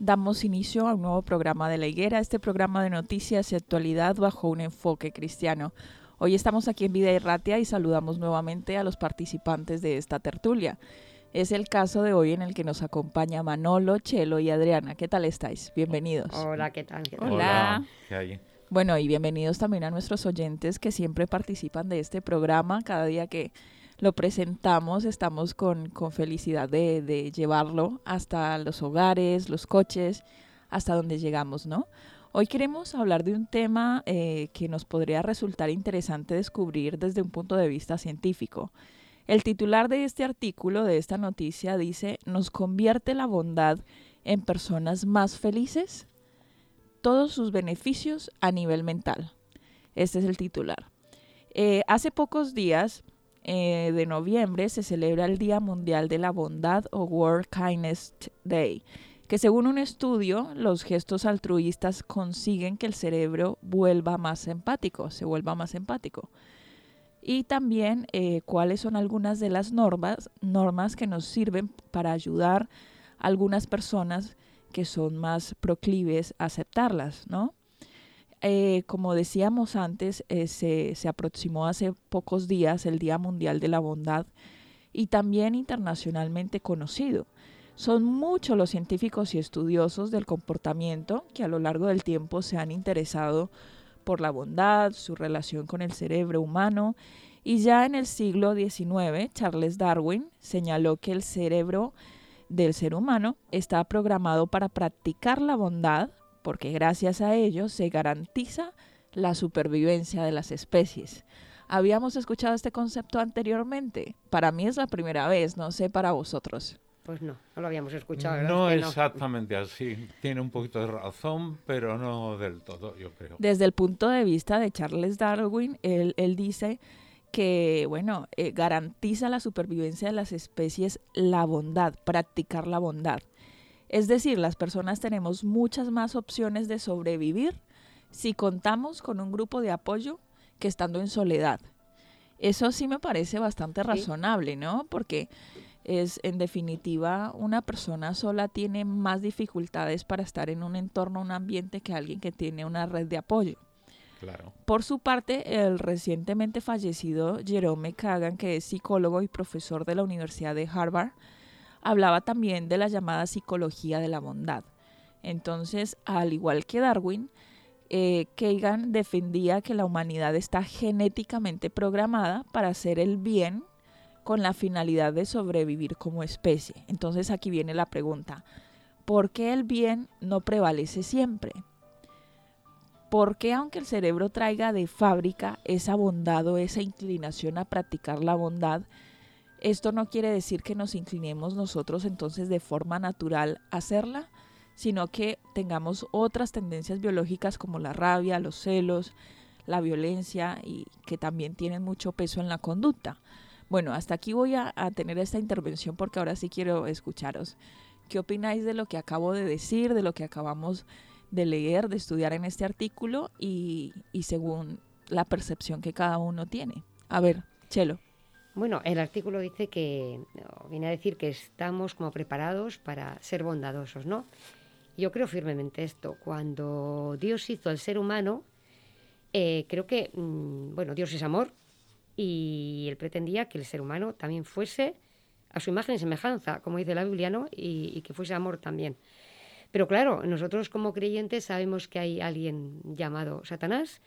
Damos inicio a un nuevo programa de la higuera, este programa de noticias y actualidad bajo un enfoque cristiano. Hoy estamos aquí en Vida Erratia y saludamos nuevamente a los participantes de esta tertulia. Es el caso de hoy en el que nos acompaña Manolo, Chelo y Adriana. ¿Qué tal estáis? Bienvenidos. Hola, ¿qué tal? Hola. Bueno, y bienvenidos también a nuestros oyentes que siempre participan de este programa cada día que lo presentamos, estamos con, felicidad de, llevarlo hasta los hogares, los coches, hasta donde llegamos, ¿no? Hoy queremos hablar de un tema eh, que nos podría resultar interesante descubrir desde un punto de vista científico. El titular de este artículo, de esta noticia, dice, ¿nos convierte la bondad en personas más felices? Todos sus beneficios a nivel mental. Este es el titular. Eh, hace pocos días eh, de noviembre se celebra el Día Mundial de la Bondad o World Kindness Day, que según un estudio, los gestos altruistas consiguen que el cerebro vuelva más empático, se vuelva más empático. Y también eh, cuáles son algunas de las normas, normas que nos sirven para ayudar a algunas personas que son más proclives a aceptarlas, ¿no? Eh, como decíamos antes, eh, se, se aproximó hace pocos días el Día Mundial de la Bondad y también internacionalmente conocido. Son muchos los científicos y estudiosos del comportamiento que a lo largo del tiempo se han interesado por la bondad, su relación con el cerebro humano, y ya en el siglo XIX Charles Darwin señaló que el cerebro del ser humano está programado para practicar la bondad porque gracias a ello se garantiza la supervivencia de las especies. ¿Habíamos escuchado este concepto anteriormente? Para mí es la primera vez, no sé para vosotros. Pues no, no lo habíamos escuchado. No exactamente así. Tiene un poquito de razón, pero no del todo, yo creo. Desde el punto de vista de Charles Darwin, él, dice que, bueno, eh, garantiza la supervivencia de las especies la bondad, practicar la bondad. Es decir, las personas tenemos muchas más opciones de sobrevivir si contamos con un grupo de apoyo que estando en soledad. Eso sí me parece bastante razonable, ¿no? Porque es en definitiva una persona sola tiene más dificultades para estar en un entorno, un ambiente que alguien que tiene una red de apoyo. Claro. Por su parte, el recientemente fallecido Jerome Kagan, que es psicólogo y profesor de la Universidad de Harvard, hablaba también de la llamada psicología de la bondad. Entonces, al igual que Darwin, eh, Kagan defendía que la humanidad está genéticamente programada para hacer el bien con la finalidad de sobrevivir como especie. Entonces aquí viene la pregunta, ¿por qué el bien no prevalece siempre? ¿Por qué aunque el cerebro traiga de fábrica esa bondad o esa inclinación a practicar la bondad, esto no quiere decir que nos inclinemos nosotros entonces de forma natural a hacerla, sino que tengamos otras tendencias biológicas como la rabia, los celos, la violencia y que también tienen mucho peso en la conducta. Bueno, hasta aquí voy a, tener esta intervención porque ahora sí quiero escucharos. ¿Qué opináis de lo que acabo de decir, de lo que acabamos de leer, de estudiar en este artículo y, y según la percepción que cada uno tiene? A ver, Chelo. Bueno, el artículo dice que, viene a decir que estamos como preparados para ser bondadosos, ¿no? Yo creo firmemente esto. Cuando Dios hizo al ser humano, eh, creo que, mm, bueno, Dios es amor y Él pretendía que el ser humano también fuese a su imagen y semejanza, como dice la Biblia, ¿no? Y, que fuese amor también. Pero claro, nosotros como creyentes sabemos que hay alguien llamado Satanás,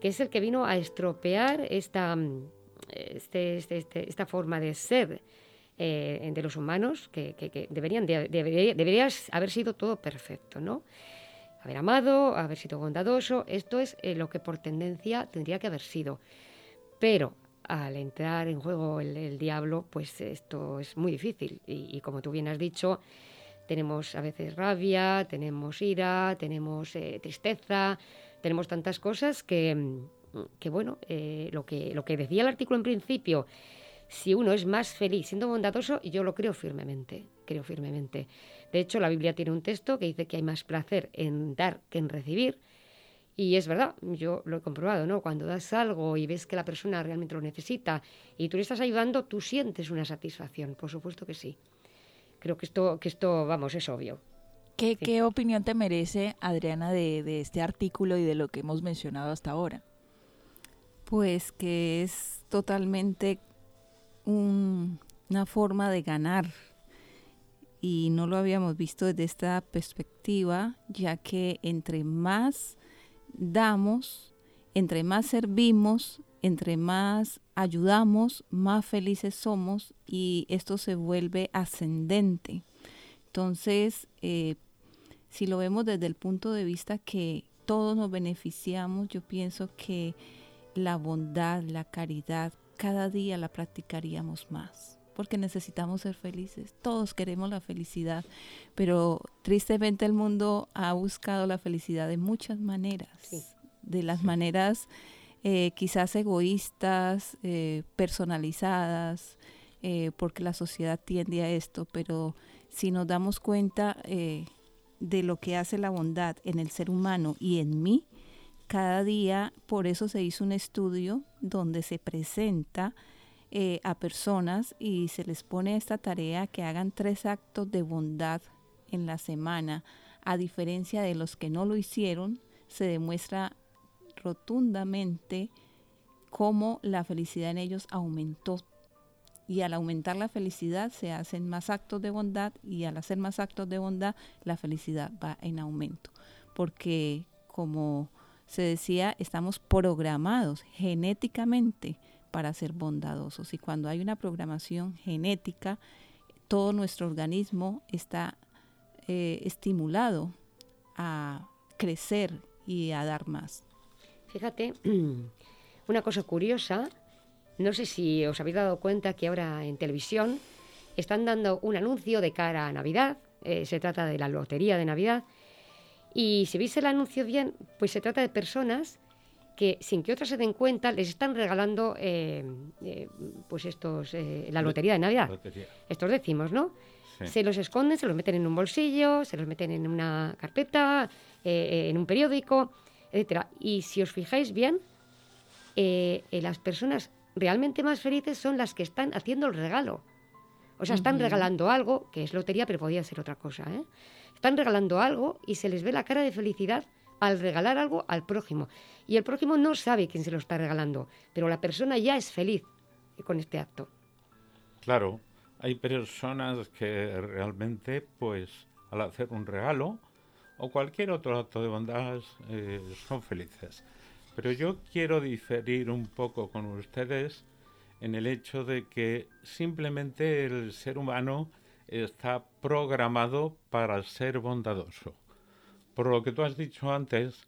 que es el que vino a estropear esta, mm, este, este, este, esta forma de ser eh, de los humanos, que, que, deberían debería, haber sido todo perfecto, ¿no? Haber amado, haber sido bondadoso, esto es eh, lo que por tendencia tendría que haber sido. Pero al entrar en juego el, diablo, pues esto es muy difícil. Y, como tú bien has dicho, tenemos a veces rabia, tenemos ira, tenemos eh, tristeza, tenemos tantas cosas que, que bueno, lo, que, lo que decía el artículo en principio, si uno es más feliz siendo bondadoso, yo lo creo firmemente, creo firmemente. De hecho, la Biblia tiene un texto que dice que hay más placer en dar que en recibir. Y es verdad, yo lo he comprobado, ¿no? Cuando das algo y ves que la persona realmente lo necesita y tú le estás ayudando, tú sientes una satisfacción, por supuesto que sí. Creo que esto, que esto vamos, es obvio. ¿Qué, ¿qué opinión te merece, Adriana, de, de este artículo y de lo que hemos mencionado hasta ahora? Pues que es totalmente una forma de ganar y no lo habíamos visto desde esta perspectiva, ya que entre más damos, entre más servimos, entre más ayudamos, más felices somos y esto se vuelve ascendente. Entonces, eh, si lo vemos desde el punto de vista que todos nos beneficiamos, yo pienso que la bondad, la caridad, cada día la practicaríamos más, porque necesitamos ser felices. Todos queremos la felicidad, pero tristemente el mundo ha buscado la felicidad de muchas maneras, de las maneras eh, quizás egoístas, eh, personalizadas, eh, porque la sociedad tiende a esto, pero si nos damos cuenta de lo que hace la bondad en el ser humano y en mí, cada día, por eso se hizo un estudio donde se presenta eh, a personas y se les pone esta tarea que hagan tres actos de bondad en la semana. A diferencia de los que no lo hicieron, se demuestra rotundamente cómo la felicidad en ellos aumentó. Y al aumentar la felicidad se hacen más actos de bondad y al hacer más actos de bondad la felicidad va en aumento. Porque como se decía, estamos programados genéticamente para ser bondadosos. Y cuando hay una programación genética, todo nuestro organismo está eh, estimulado a crecer y a dar más. Fíjate, una cosa curiosa, no sé si os habéis dado cuenta que ahora en televisión están dando un anuncio de cara a Navidad, eh, se trata de la lotería de Navidad, y si veis el anuncio bien, pues se trata de personas que sin que otras se den cuenta les están regalando eh, eh, pues estos eh, la lotería de Navidad. Estos decimos, ¿no? Se los esconden, se los meten en un bolsillo, se los meten en una carpeta, en un periódico, etcétera. Y si os fijáis bien, las personas realmente más felices son las que están haciendo el regalo. O sea, están regalando algo, que es lotería, pero podría ser otra cosa, ¿eh? Están regalando algo y se les ve la cara de felicidad al regalar algo al prójimo. Y el prójimo no sabe quién se lo está regalando, pero la persona ya es feliz con este acto. Claro, hay personas que realmente, pues, al hacer un regalo o cualquier otro acto de bondad, eh, son felices. Pero yo quiero diferir un poco con ustedes en el hecho de que simplemente el ser humano está programado para ser bondadoso. Por lo que tú has dicho antes,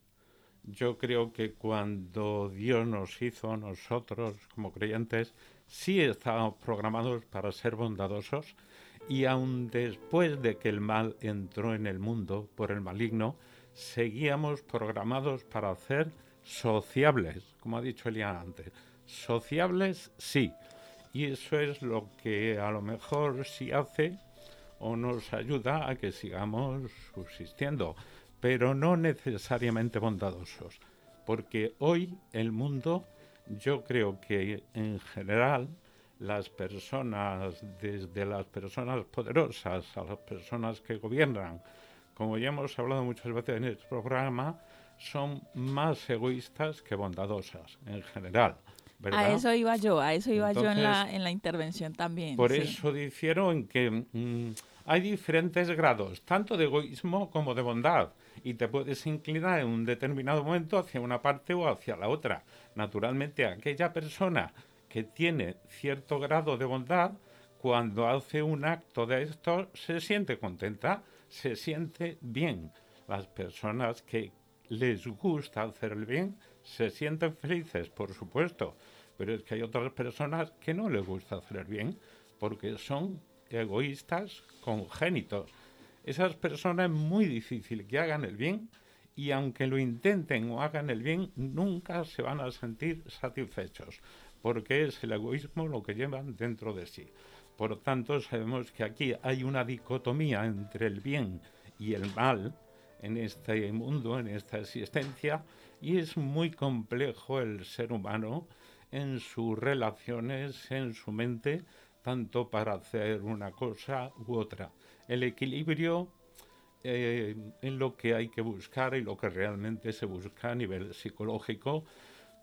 yo creo que cuando Dios nos hizo nosotros como creyentes, sí estábamos programados para ser bondadosos y aun después de que el mal entró en el mundo por el maligno, seguíamos programados para ser sociables, como ha dicho Elian antes. Sociables sí, Y eso es lo que a lo mejor sí hace o nos ayuda a que sigamos subsistiendo, pero no necesariamente bondadosos, porque hoy el mundo, yo creo que en general, las personas, desde las personas poderosas a las personas que gobiernan, como ya hemos hablado muchas veces en este programa, son más egoístas que bondadosas en general. A eso iba yo, a eso iba yo en la, en la intervención también. Por eso dijeron que mm, hay diferentes grados, tanto de egoísmo como de bondad, y te puedes inclinar en un determinado momento hacia una parte o hacia la otra. Naturalmente, aquella persona que tiene cierto grado de bondad, cuando hace un acto de esto, se siente contenta, se siente bien. Las personas que les gusta hacer el bien se sienten felices, por supuesto, pero es que hay otras personas que no les gusta hacer el bien porque son egoístas congénitos. Esas personas es muy difícil que hagan el bien y aunque lo intenten o hagan el bien, nunca se van a sentir satisfechos, porque es el egoísmo lo que llevan dentro de sí. Por tanto, sabemos que aquí hay una dicotomía entre el bien y el mal en este mundo, en esta existencia, y es muy complejo el ser humano en sus relaciones, en su mente, tanto para hacer una cosa u otra. El equilibrio eh, es lo que hay que buscar y lo que realmente se busca a nivel psicológico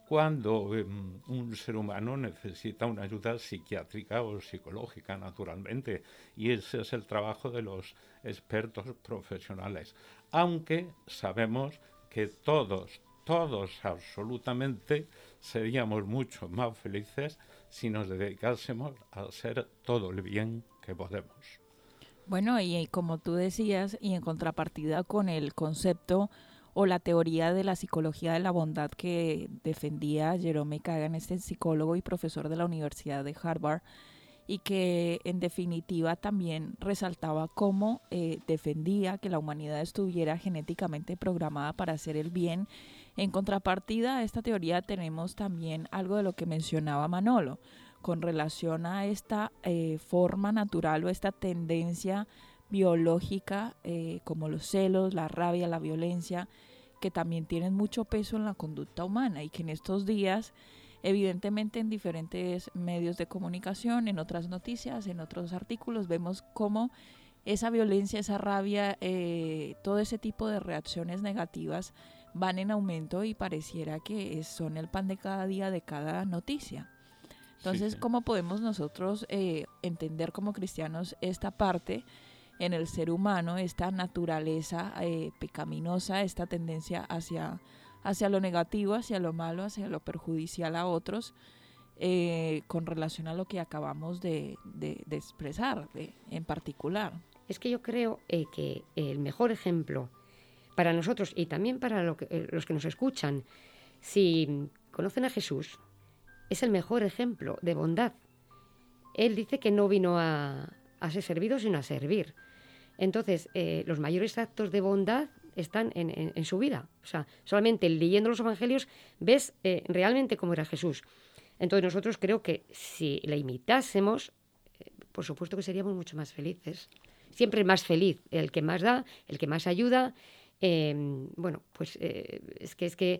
cuando em, un ser humano necesita una ayuda psiquiátrica o psicológica, naturalmente. Y ese es el trabajo de los expertos profesionales. Aunque sabemos que todos, todos absolutamente seríamos mucho más felices si nos dedicásemos a hacer todo el bien que podemos. Bueno, y como tú decías, y en contrapartida con el concepto o la teoría de la psicología de la bondad que defendía Jerome Kagan, este psicólogo y profesor de la Universidad de Harvard, y que en definitiva también resaltaba cómo eh, defendía que la humanidad estuviera genéticamente programada para hacer el bien en contrapartida a esta teoría tenemos también algo de lo que mencionaba Manolo con relación a esta eh, forma natural o esta tendencia biológica eh, como los celos, la rabia, la violencia, que también tienen mucho peso en la conducta humana y que en estos días, evidentemente en diferentes medios de comunicación, en otras noticias, en otros artículos, vemos cómo esa violencia, esa rabia, eh, todo ese tipo de reacciones negativas van en aumento y pareciera que son el pan de cada día de cada noticia. Entonces, ¿cómo podemos nosotros eh, entender como cristianos esta parte en el ser humano, esta naturaleza eh, pecaminosa, esta tendencia hacia, hacia lo negativo, hacia lo malo, hacia lo perjudicial a otros, eh, con relación a lo que acabamos de, de, expresar en particular? Es que yo creo que el mejor ejemplo para nosotros y también para eh, los que nos escuchan, si conocen a Jesús, es el mejor ejemplo de bondad. Él dice que no vino a, ser servido, sino a servir. Entonces, eh, los mayores actos de bondad están en, su vida. O sea, solamente leyendo los evangelios ves eh, realmente cómo era Jesús. Entonces, nosotros creo que si le imitásemos, por supuesto que seríamos mucho más felices. Siempre más feliz el que más da, el que más ayuda, Em, bueno, pues eh, es que es que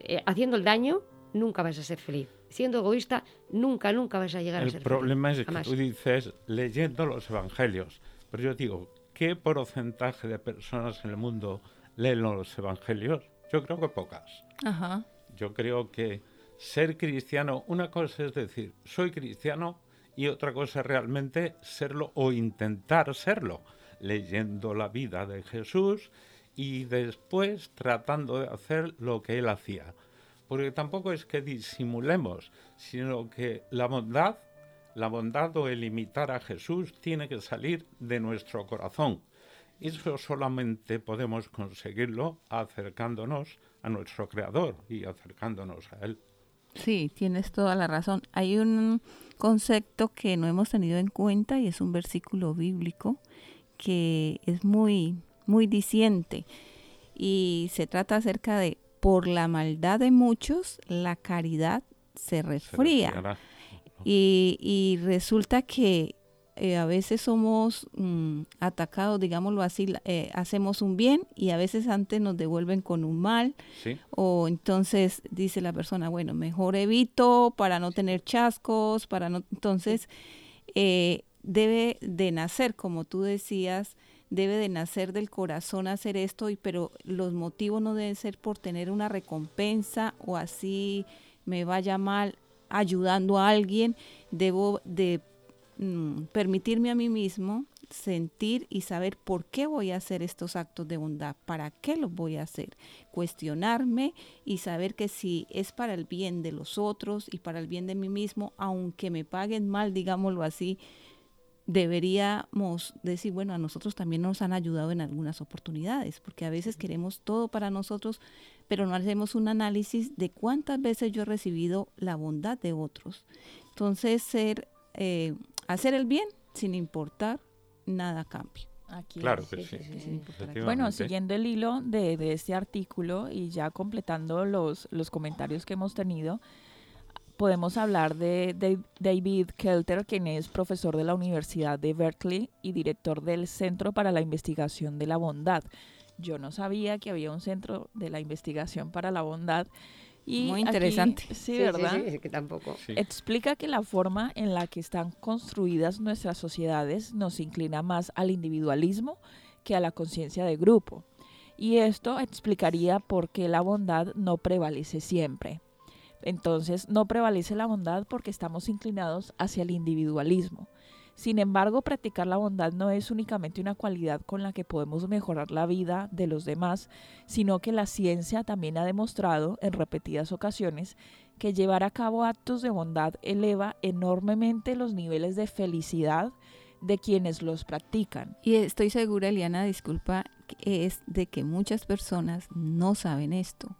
eh, haciendo el daño nunca vas a ser feliz. Siendo egoísta, nunca, nunca vas a llegar a ser feliz. El problema es que tú dices leyendo los evangelios, pero yo digo, ¿qué porcentaje de personas en el mundo leen los evangelios? Yo creo que pocas. Yo creo que ser cristiano, una cosa es decir, soy cristiano y otra cosa es realmente serlo o intentar serlo, leyendo la vida de Jesús y después tratando de hacer lo que él hacía. Porque tampoco es que disimulemos, sino que la bondad, la bondad o el imitar a Jesús tiene que salir de nuestro corazón. Eso solamente podemos conseguirlo acercándonos a nuestro Creador y acercándonos a Él. Sí, tienes toda la razón. Hay un concepto que no hemos tenido en cuenta y es un versículo bíblico que es muy muy diciente y se trata acerca de por la maldad de muchos la caridad se resfría. Y, resulta que eh, a veces somos mm, atacados, digámoslo así, eh, hacemos un bien y a veces antes nos devuelven con un mal. O entonces dice la persona, bueno, mejor evito para no tener chascos, para no... Entonces, eh, debe de nacer, como tú decías, debe de nacer del corazón hacer esto, y, pero los motivos no deben ser por tener una recompensa o así me vaya mal ayudando a alguien, debo de mm, permitirme a mí mismo sentir y saber por qué voy a hacer estos actos de bondad, para qué los voy a hacer, cuestionarme y saber que si es para el bien de los otros y para el bien de mí mismo, aunque me paguen mal, digámoslo así, deberíamos decir, bueno, a nosotros también nos han ayudado en algunas oportunidades, porque a veces queremos todo para nosotros, pero no hacemos un análisis de cuántas veces yo he recibido la bondad de otros. Entonces, ser, eh, hacer el bien sin importar nada cambio. claro que sí. bueno, siguiendo el hilo de, de, este artículo y ya completando los, los comentarios que hemos tenido, podemos hablar de, David Kelter, quien es profesor de la Universidad de Berkeley y director del Centro para la Investigación de la Bondad. Yo no sabía que había un centro de la investigación para la bondad. Y Muy interesante. sí, ¿verdad? Sí, que tampoco. Explica que la forma en la que están construidas nuestras sociedades nos inclina más al individualismo que a la conciencia de grupo. Y esto explicaría por qué la bondad no prevalece siempre. Entonces no prevalece la bondad porque estamos inclinados hacia el individualismo. Sin embargo, practicar la bondad no es únicamente una cualidad con la que podemos mejorar la vida de los demás, sino que la ciencia también ha demostrado en repetidas ocasiones que llevar a cabo actos de bondad eleva enormemente los niveles de felicidad de quienes los practican. Y estoy segura, Eliana, disculpa, es de que muchas personas no saben esto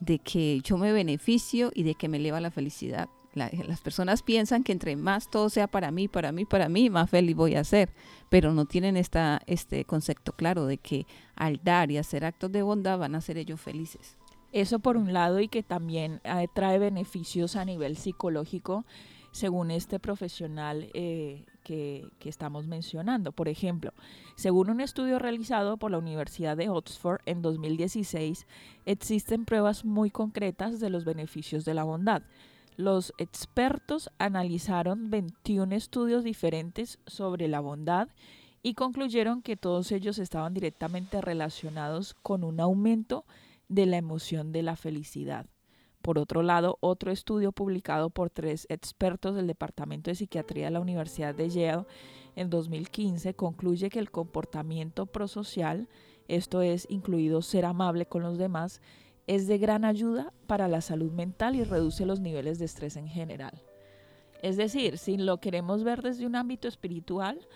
de que yo me beneficio y de que me eleva la felicidad. las personas piensan que entre más todo sea para mí, para mí, para mí, más feliz voy a ser, pero no tienen esta, este concepto claro de que al dar y hacer actos de bondad van a ser ellos felices. Eso por un lado y que también eh, trae beneficios a nivel psicológico, según este profesional eh, que, estamos mencionando. Por ejemplo, según un estudio realizado por la Universidad de Oxford en 2016, existen pruebas muy concretas de los beneficios de la bondad. Los expertos analizaron 21 estudios diferentes sobre la bondad y concluyeron que todos ellos estaban directamente relacionados con un aumento de la emoción de la felicidad. Por otro lado, otro estudio publicado por tres expertos del Departamento de Psiquiatría de la Universidad de Yale en 2015 concluye que el comportamiento prosocial, esto es, incluido ser amable con los demás, es de gran ayuda para la salud mental y reduce los niveles de estrés en general. Es decir, si lo queremos ver desde un ámbito espiritual,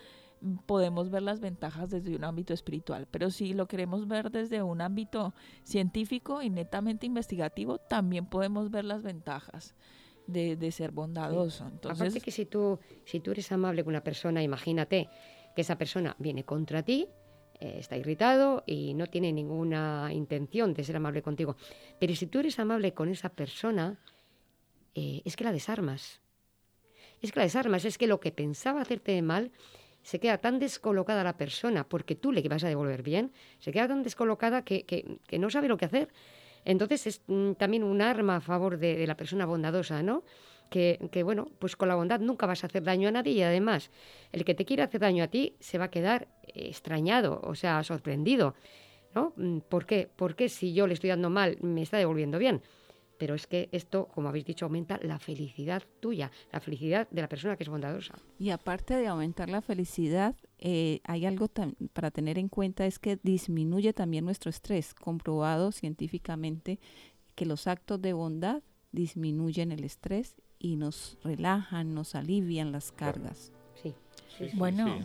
podemos ver las ventajas desde un ámbito espiritual, pero si lo queremos ver desde un ámbito científico y netamente investigativo, también podemos ver las ventajas de, ser bondadoso. Entonces, Aparte que si tú, si tú eres amable con una persona, imagínate que esa persona viene contra ti, eh, está irritado y no tiene ninguna intención de ser amable contigo, pero si tú eres amable con esa persona, eh, es que la desarmas. Es que la desarmas, es que lo que pensaba hacerte de mal, se queda tan descolocada la persona, porque tú le vas a devolver bien, se queda tan descolocada que, que, no sabe lo que hacer. Entonces es mm, también un arma a favor de, la persona bondadosa, ¿no? Que, que, bueno, pues con la bondad nunca vas a hacer daño a nadie y además el que te quiere hacer daño a ti se va a quedar extrañado, o sea, sorprendido, ¿no? Mm, ¿Por qué? Porque si yo le estoy dando mal, me está devolviendo bien pero es que esto, como habéis dicho, aumenta la felicidad tuya, la felicidad de la persona que es bondadosa. Y aparte de aumentar la felicidad, eh, hay algo para tener en cuenta, es que disminuye también nuestro estrés, comprobado científicamente que los actos de bondad disminuyen el estrés y nos relajan, nos alivian las cargas. Sí. bueno,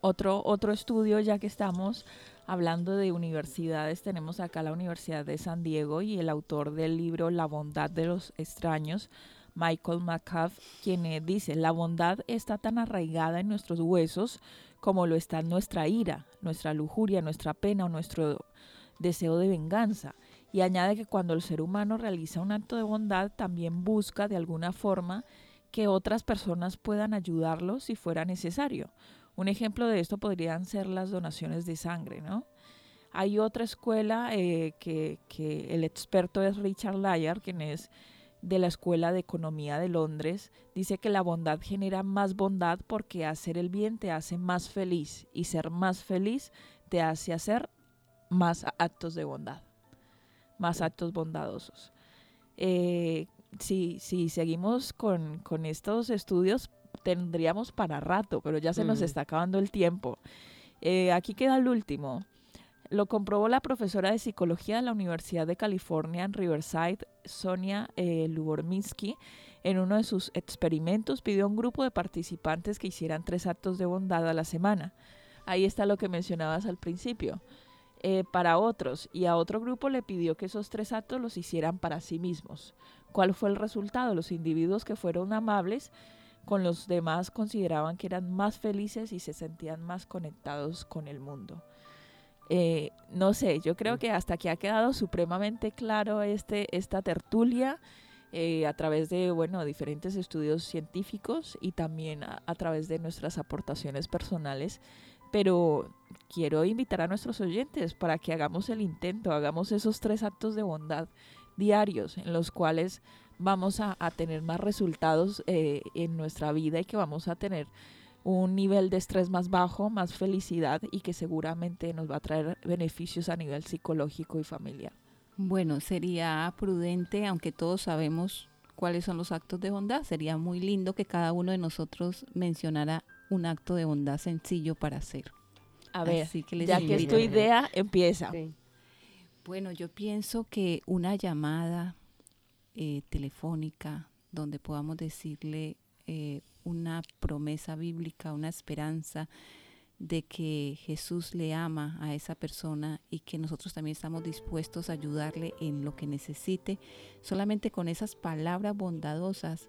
otro, otro estudio, ya que estamos Hablando de universidades, tenemos acá la Universidad de San Diego y el autor del libro La bondad de los extraños, Michael McCaff, quien eh, dice, la bondad está tan arraigada en nuestros huesos como lo está nuestra ira, nuestra lujuria, nuestra pena o nuestro deseo de venganza. Y añade que cuando el ser humano realiza un acto de bondad, también busca de alguna forma que otras personas puedan ayudarlos si fuera necesario. Un ejemplo de esto podrían ser las donaciones de sangre, ¿no? Hay otra escuela eh, que, que, el experto es Richard Layard, quien es de la Escuela de Economía de Londres, dice que la bondad genera más bondad porque hacer el bien te hace más feliz y ser más feliz te hace hacer más actos de bondad, más actos bondadosos. Eh, si, si seguimos con, con, estos estudios, tendríamos para rato, pero ya se nos está acabando el tiempo. Eh, aquí queda el último. Lo comprobó la profesora de psicología de la Universidad de California en Riverside, Sonia eh, En uno de sus experimentos pidió a un grupo de participantes que hicieran tres actos de bondad a la semana. Ahí está lo que mencionabas al principio. Eh, para otros y a otro grupo le pidió que esos tres actos los hicieran para sí mismos. ¿Cuál fue el resultado? Los individuos que fueron amables con los demás consideraban que eran más felices y se sentían más conectados con el mundo. Eh, no sé, yo creo que hasta aquí ha quedado supremamente claro este, esta tertulia eh, a través de bueno, diferentes estudios científicos y también a, través de nuestras aportaciones personales. Pero quiero invitar a nuestros oyentes para que hagamos el intento, hagamos esos tres actos de bondad diarios en los cuales vamos a, tener más resultados eh, en nuestra vida y que vamos a tener un nivel de estrés más bajo, más felicidad y que seguramente nos va a traer beneficios a nivel psicológico y familiar. Bueno, sería prudente, aunque todos sabemos cuáles son los actos de bondad, sería muy lindo que cada uno de nosotros mencionara un acto de bondad sencillo para hacer. A ver, ya que es tu idea, empieza. Bueno, yo pienso que una llamada eh, telefónica donde podamos decirle eh, una promesa bíblica, una esperanza de que Jesús le ama a esa persona y que nosotros también estamos dispuestos a ayudarle en lo que necesite, solamente con esas palabras bondadosas,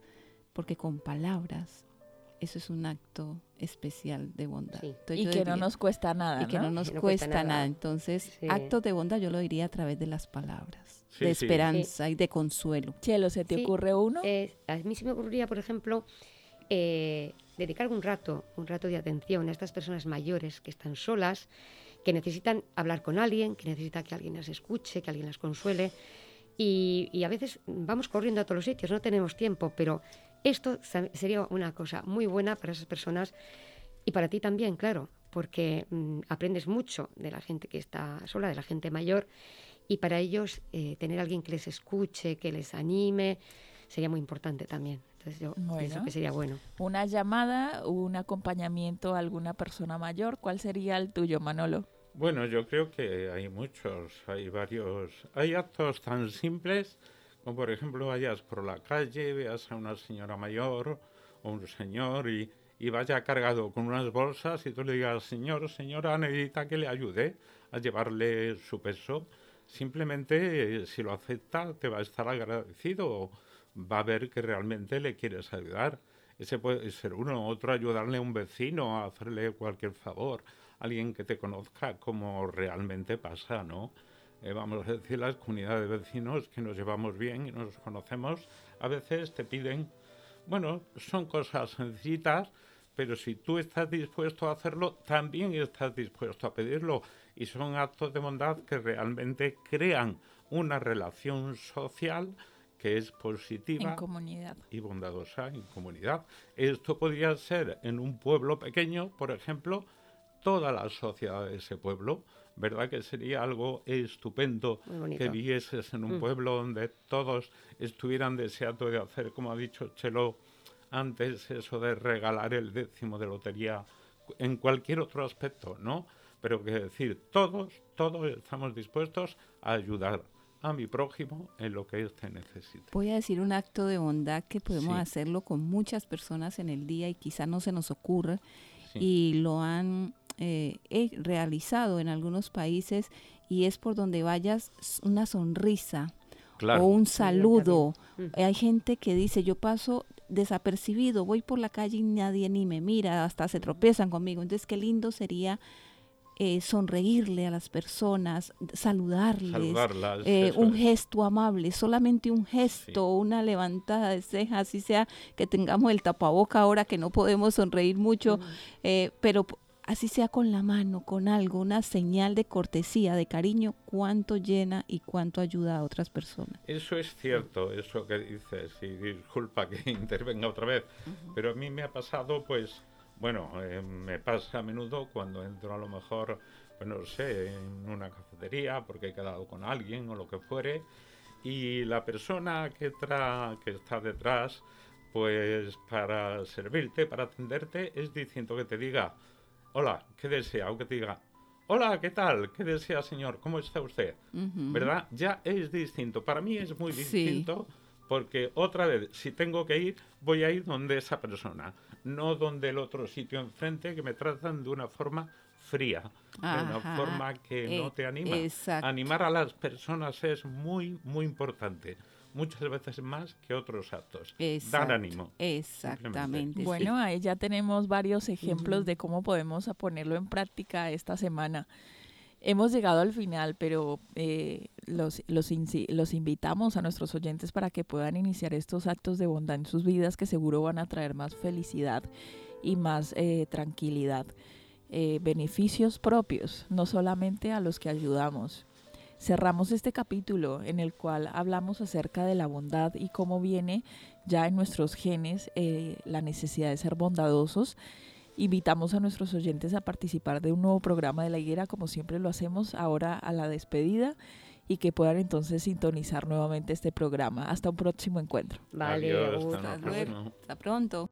porque con palabras eso es un acto especial de bondad. y que no nos cuesta nada. Y que no nos cuesta, nada. Entonces, actos de bondad yo lo diría a través de las palabras, de esperanza y de consuelo. Chelo, ¿se te ocurre uno? Eh, a mí se me ocurriría, por ejemplo, eh, dedicar un rato, un rato de atención a estas personas mayores que están solas, que necesitan hablar con alguien, que necesitan que alguien las escuche, que alguien las consuele. Y, a veces vamos corriendo a todos los sitios, no tenemos tiempo, pero esto sería una cosa muy buena para esas personas y para ti también, claro, porque mm, aprendes mucho de la gente que está sola, de la gente mayor, y para ellos eh, tener alguien que les escuche, que les anime, sería muy importante también. Entonces yo pienso que sería bueno. Una llamada, un acompañamiento a alguna persona mayor, ¿cuál sería el tuyo, Manolo? Bueno, yo creo que hay muchos, hay varios, hay actos tan simples como por ejemplo vayas por la calle, veas a una señora mayor o un señor y, y vaya cargado con unas bolsas y tú le digas, señor, señora, necesita que le ayude a llevarle su peso. Simplemente, si lo acepta, te va a estar agradecido va a ver que realmente le quieres ayudar. Ese puede ser uno, otro ayudarle a un vecino, a hacerle cualquier favor, alguien que te conozca como realmente pasa, ¿no? Eh, vamos a decir, las comunidades de vecinos que nos llevamos bien y nos conocemos, a veces te piden, bueno, son cosas sencillitas, pero si tú estás dispuesto a hacerlo, también estás dispuesto a pedirlo. Y son actos de bondad que realmente crean una relación social que es positiva y bondadosa en comunidad. Esto podría ser en un pueblo pequeño, por ejemplo, toda la sociedad de ese pueblo. ¿Verdad que sería algo estupendo que vieses en un mm. pueblo donde todos estuvieran deseando de hacer, como ha dicho Chelo antes, eso de regalar el décimo de lotería en cualquier otro aspecto, ¿no? Pero que decir, todos, todos estamos dispuestos a ayudar a mi prójimo en lo que éste necesite. Voy a decir un acto de bondad que podemos hacerlo con muchas personas en el día y quizá no se nos ocurra y lo han eh, realizado en algunos países y es por donde vayas una sonrisa o un saludo. Mm. Hay gente que dice, yo paso desapercibido, voy por la calle y nadie ni me mira, hasta se tropiezan conmigo. Entonces, qué lindo sería eh, sonreírle a las personas, saludarles, eh, un gesto amable, solamente un gesto, una levantada de cejas, así sea que tengamos el tapaboca ahora que no podemos sonreír mucho, eh, pero así sea con la mano, con algo, una señal de cortesía, de cariño, cuánto llena y cuánto ayuda a otras personas. Eso es cierto, eso que dices, y disculpa que intervenga otra vez, pero a mí me ha pasado pues bueno, eh, me pasa a menudo cuando entro a lo mejor, pues no sé, en una cafetería porque he quedado con alguien o lo que fuere, y la persona que, tra que está detrás, pues para servirte, para atenderte, es distinto que te diga, hola, ¿qué desea? O que te diga, hola, ¿qué tal? ¿Qué desea, señor? ¿Cómo está usted? ¿Verdad? Ya es distinto. Para mí es muy distinto porque otra vez, si tengo que ir, voy a ir donde esa persona no donde el otro sitio enfrente que me tratan de una forma fría, de una forma que no te anima. Animar a las personas es muy, muy importante muchas veces más que otros actos. Dar ánimo. Exactamente. Bueno, ahí ya tenemos varios ejemplos de cómo podemos ponerlo en práctica esta semana. Hemos llegado al final, pero eh, los, los, los, invitamos a nuestros oyentes para que puedan iniciar estos actos de bondad en sus vidas que seguro van a traer más felicidad y más eh, tranquilidad. Eh, beneficios propios, no solamente a los que ayudamos. Cerramos este capítulo en el cual hablamos acerca de la bondad y cómo viene ya en nuestros genes la necesidad de ser bondadosos Invitamos a nuestros oyentes a participar de un nuevo programa de la higuera, como siempre lo hacemos ahora a la despedida, y que puedan entonces sintonizar nuevamente este programa. Hasta un próximo encuentro. Vale, hasta, hasta pronto.